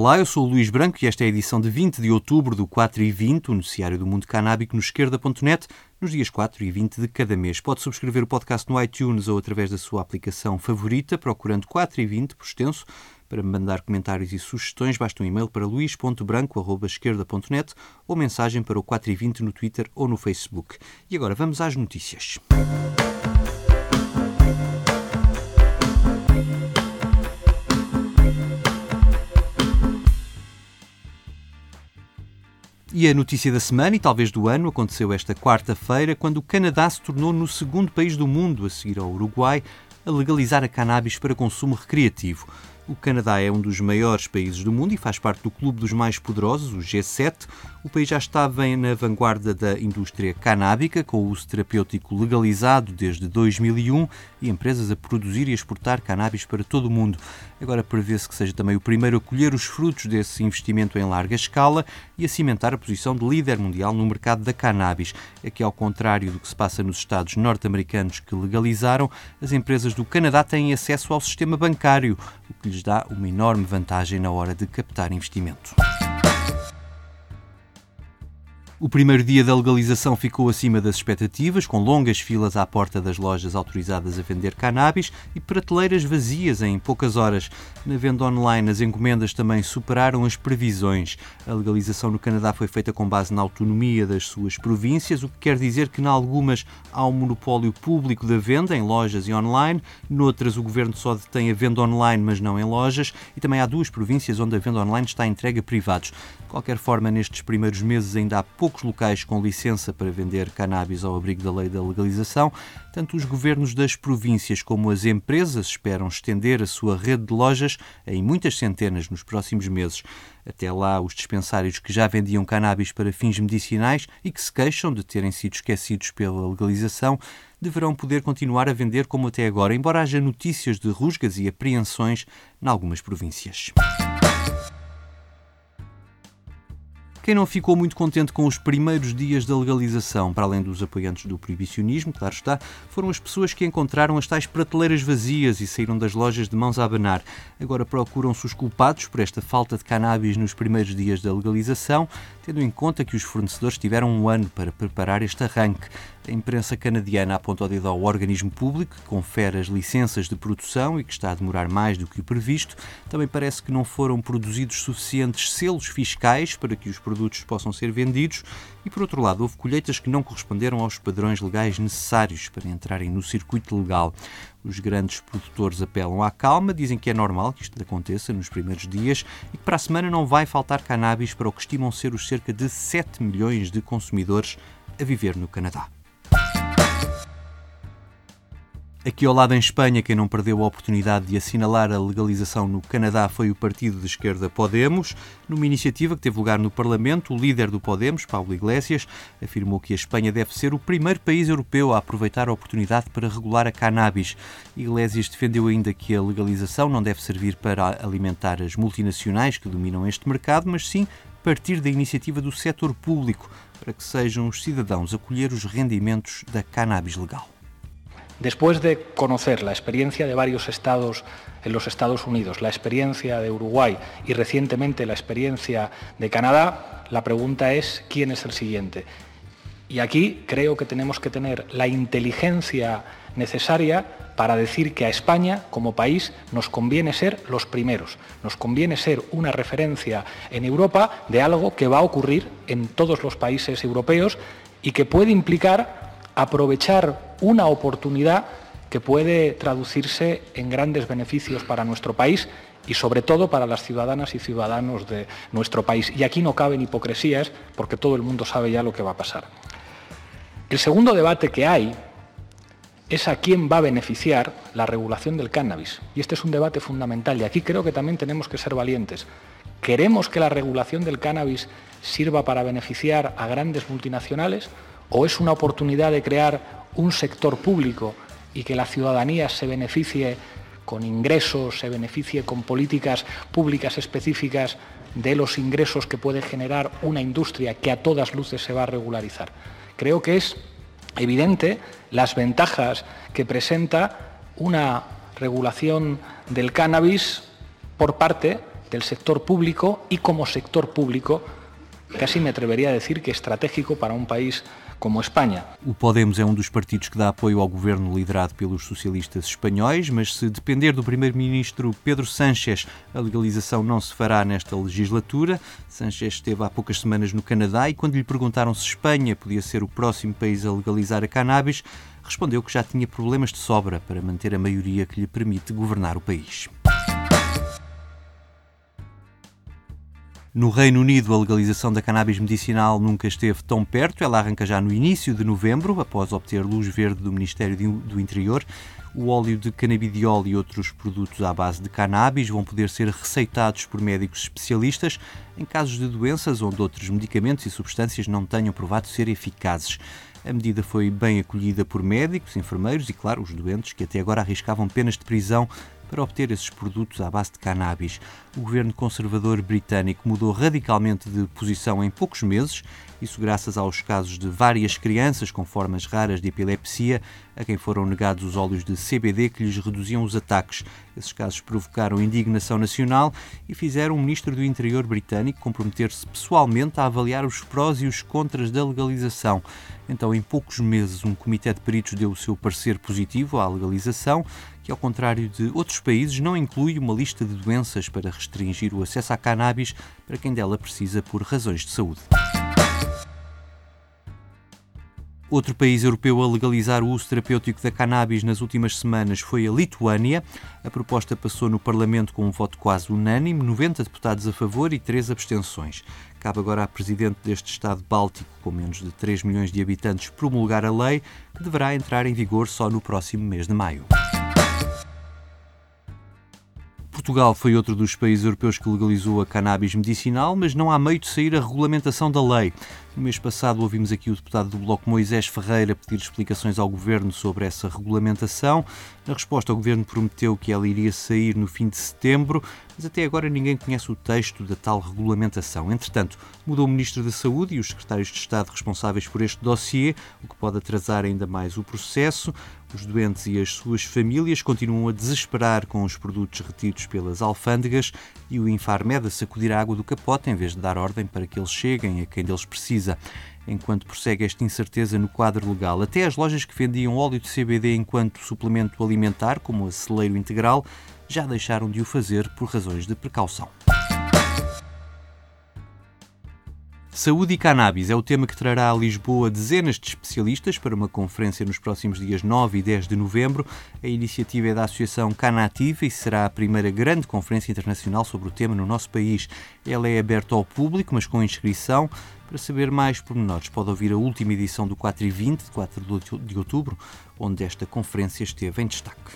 Olá, eu sou o Luís Branco e esta é a edição de 20 de outubro do 4 e 20, o noticiário do mundo canábico no esquerda.net, nos dias 4 e 20 de cada mês. Pode subscrever o podcast no iTunes ou através da sua aplicação favorita, procurando 4 e 20 por extenso. Para me mandar comentários e sugestões, basta um e-mail para luís.branco.esquerda.net ou mensagem para o 4 e 20 no Twitter ou no Facebook. E agora vamos às notícias. E a notícia da semana e talvez do ano aconteceu esta quarta-feira, quando o Canadá se tornou no segundo país do mundo, a seguir ao Uruguai, a legalizar a cannabis para consumo recreativo. O Canadá é um dos maiores países do mundo e faz parte do clube dos mais poderosos, o G7. O país já estava na vanguarda da indústria canábica, com o uso terapêutico legalizado desde 2001 e empresas a produzir e exportar cannabis para todo o mundo. Agora prevê-se que seja também o primeiro a colher os frutos desse investimento em larga escala e a cimentar a posição de líder mundial no mercado da cannabis. Aqui, ao contrário do que se passa nos Estados norte-americanos que legalizaram, as empresas do Canadá têm acesso ao sistema bancário, o que lhes dá uma enorme vantagem na hora de captar investimento. O primeiro dia da legalização ficou acima das expectativas, com longas filas à porta das lojas autorizadas a vender cannabis e prateleiras vazias em poucas horas. Na venda online, as encomendas também superaram as previsões. A legalização no Canadá foi feita com base na autonomia das suas províncias, o que quer dizer que, em algumas, há um monopólio público da venda em lojas e online, noutras, o governo só detém a venda online, mas não em lojas, e também há duas províncias onde a venda online está entregue a privados. De qualquer forma, nestes primeiros meses ainda há pouco poucos locais com licença para vender cannabis ao abrigo da lei da legalização, tanto os governos das províncias como as empresas esperam estender a sua rede de lojas em muitas centenas nos próximos meses. Até lá, os dispensários que já vendiam cannabis para fins medicinais e que se queixam de terem sido esquecidos pela legalização deverão poder continuar a vender como até agora, embora haja notícias de rusgas e apreensões em algumas províncias. Quem não ficou muito contente com os primeiros dias da legalização, para além dos apoiantes do proibicionismo, claro está, foram as pessoas que encontraram as tais prateleiras vazias e saíram das lojas de mãos a abanar. Agora procuram-se os culpados por esta falta de cannabis nos primeiros dias da legalização, tendo em conta que os fornecedores tiveram um ano para preparar este arranque. A imprensa canadiana aponta o dedo ao organismo público que confere as licenças de produção e que está a demorar mais do que o previsto. Também parece que não foram produzidos suficientes selos fiscais para que os produtos possam ser vendidos e, por outro lado, houve colheitas que não corresponderam aos padrões legais necessários para entrarem no circuito legal. Os grandes produtores apelam à calma, dizem que é normal que isto aconteça nos primeiros dias e que para a semana não vai faltar cannabis para o que estimam ser os cerca de 7 milhões de consumidores a viver no Canadá. Aqui ao lado em Espanha, quem não perdeu a oportunidade de assinalar a legalização no Canadá foi o partido de esquerda Podemos. Numa iniciativa que teve lugar no Parlamento, o líder do Podemos, Paulo Iglesias, afirmou que a Espanha deve ser o primeiro país europeu a aproveitar a oportunidade para regular a cannabis. Iglesias defendeu ainda que a legalização não deve servir para alimentar as multinacionais que dominam este mercado, mas sim partir da iniciativa do setor público para que sejam os cidadãos a colher os rendimentos da cannabis legal. Después de conocer la experiencia de varios estados en los Estados Unidos, la experiencia de Uruguay y recientemente la experiencia de Canadá, la pregunta es ¿quién es el siguiente? Y aquí creo que tenemos que tener la inteligencia necesaria para decir que a España como país nos conviene ser los primeros, nos conviene ser una referencia en Europa de algo que va a ocurrir en todos los países europeos y que puede implicar aprovechar una oportunidad que puede traducirse en grandes beneficios para nuestro país y sobre todo para las ciudadanas y ciudadanos de nuestro país. Y aquí no caben hipocresías porque todo el mundo sabe ya lo que va a pasar. El segundo debate que hay es a quién va a beneficiar la regulación del cannabis. Y este es un debate fundamental y aquí creo que también tenemos que ser valientes. ¿Queremos que la regulación del cannabis sirva para beneficiar a grandes multinacionales? o es una oportunidad de crear un sector público y que la ciudadanía se beneficie con ingresos, se beneficie con políticas públicas específicas de los ingresos que puede generar una industria que a todas luces se va a regularizar. Creo que es evidente las ventajas que presenta una regulación del cannabis por parte del sector público y como sector público casi me atrevería a decir que estratégico para un país como Espanha. O Podemos é um dos partidos que dá apoio ao governo liderado pelos socialistas espanhóis, mas se depender do primeiro-ministro Pedro Sánchez, a legalização não se fará nesta legislatura. Sánchez esteve há poucas semanas no Canadá e quando lhe perguntaram se Espanha podia ser o próximo país a legalizar a cannabis, respondeu que já tinha problemas de sobra para manter a maioria que lhe permite governar o país. No Reino Unido, a legalização da cannabis medicinal nunca esteve tão perto. Ela arranca já no início de novembro, após obter luz verde do Ministério do Interior. O óleo de canabidiol e outros produtos à base de cannabis vão poder ser receitados por médicos especialistas em casos de doenças onde outros medicamentos e substâncias não tenham provado ser eficazes. A medida foi bem acolhida por médicos, enfermeiros e, claro, os doentes que até agora arriscavam penas de prisão para obter esses produtos à base de cannabis. O governo conservador britânico mudou radicalmente de posição em poucos meses, isso graças aos casos de várias crianças com formas raras de epilepsia, a quem foram negados os óleos de CBD que lhes reduziam os ataques. Esses casos provocaram indignação nacional e fizeram o ministro do Interior britânico comprometer-se pessoalmente a avaliar os prós e os contras da legalização. Então, em poucos meses, um comitê de peritos deu o seu parecer positivo à legalização, que, ao contrário de outros países, não inclui uma lista de doenças para restringir o acesso à cannabis para quem dela precisa por razões de saúde. Outro país europeu a legalizar o uso terapêutico da cannabis nas últimas semanas foi a Lituânia. A proposta passou no Parlamento com um voto quase unânime, 90 deputados a favor e 3 abstenções. Cabe agora à Presidente deste Estado Báltico, com menos de 3 milhões de habitantes, promulgar a lei, que deverá entrar em vigor só no próximo mês de maio. Portugal foi outro dos países europeus que legalizou a cannabis medicinal, mas não há meio de sair a regulamentação da lei. No mês passado ouvimos aqui o deputado do Bloco Moisés Ferreira pedir explicações ao Governo sobre essa regulamentação. Na resposta, o Governo prometeu que ela iria sair no fim de setembro, mas até agora ninguém conhece o texto da tal regulamentação. Entretanto, mudou o Ministro da Saúde e os secretários de Estado responsáveis por este dossiê, o que pode atrasar ainda mais o processo. Os doentes e as suas famílias continuam a desesperar com os produtos retidos pelas alfândegas e o Infarmed a sacudir a água do capote em vez de dar ordem para que eles cheguem a quem deles precisa. Enquanto prossegue esta incerteza no quadro legal, até as lojas que vendiam óleo de CBD enquanto suplemento alimentar, como a Celeiro Integral, já deixaram de o fazer por razões de precaução. Saúde e cannabis é o tema que trará a Lisboa dezenas de especialistas para uma conferência nos próximos dias 9 e 10 de novembro. A iniciativa é da Associação Canativa e será a primeira grande conferência internacional sobre o tema no nosso país. Ela é aberta ao público, mas com inscrição. Para saber mais pormenores, pode ouvir a última edição do 4 e 20, de 4 de outubro, onde esta conferência esteve em destaque.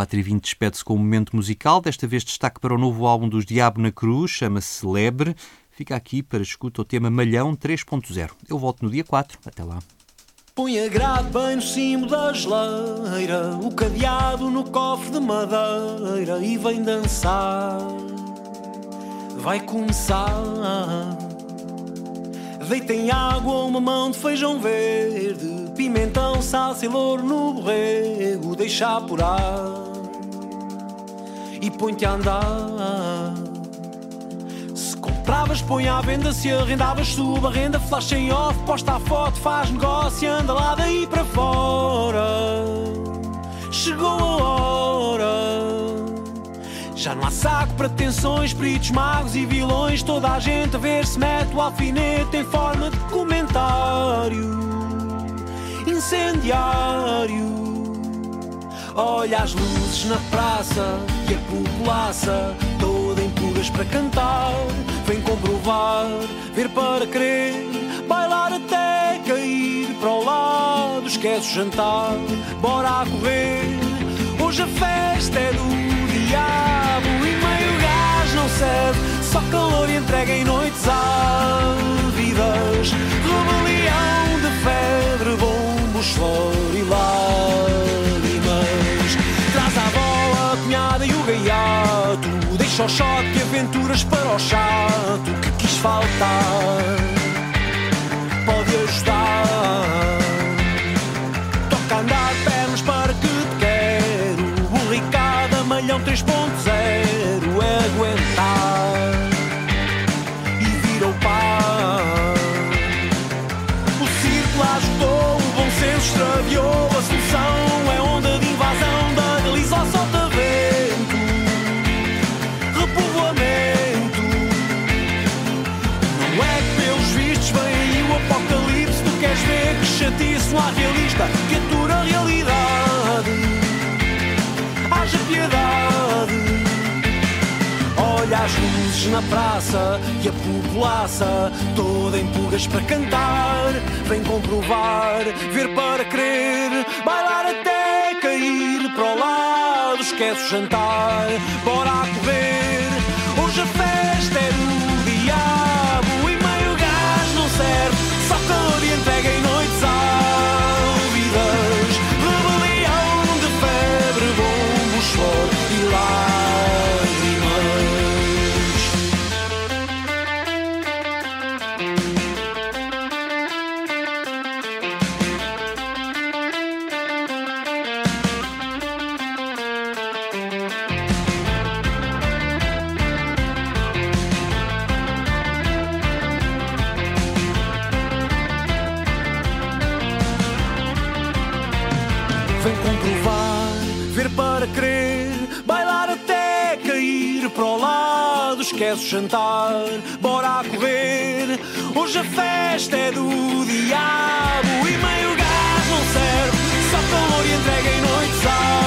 4 e 20 despede-se com um momento musical, desta vez destaque para o novo álbum dos Diabo na Cruz, chama-se Celebre. Fica aqui para escuta o tema Malhão 3.0. Eu volto no dia 4. Até lá. Põe a grade bem no cimo da geleira, o cadeado no cofre de madeira e vem dançar. Vai começar. Deitem água, uma mão de feijão verde, pimentão, salsa e louro no borrego, deixa apurar e põe-te a andar. Se compravas, põe à venda, se arrendavas, suba a renda, flash em off, posta a foto, faz negócio e anda lá daí para fora. Chegou a hora. Já não há saco para tensões, peritos, magos e vilões. Toda a gente a ver se mete o alfinete em forma de comentário incendiário. Olha as luzes na praça e a populaça toda em pulgas para cantar. Vem comprovar, ver para crer, bailar até cair para o lado. Esquece o jantar, bora a correr. Hoje a festa é do diabo e meio gás não serve. Só calor e entrega em noites ávidas. Rebelião de febre, bombos, flor e lar. Gaiato Deixa o shot de aventuras para o chato que quis faltar na praça e a populaça toda em pulgas para cantar. Vem comprovar, ver para crer, bailar até cair para o lado. Esquece o jantar, bora a correr. Bailar até cair para o lado. Esquece o jantar, bora a correr. Hoje a festa é do diabo e meio gás não serve. Só calor e entrega em noites.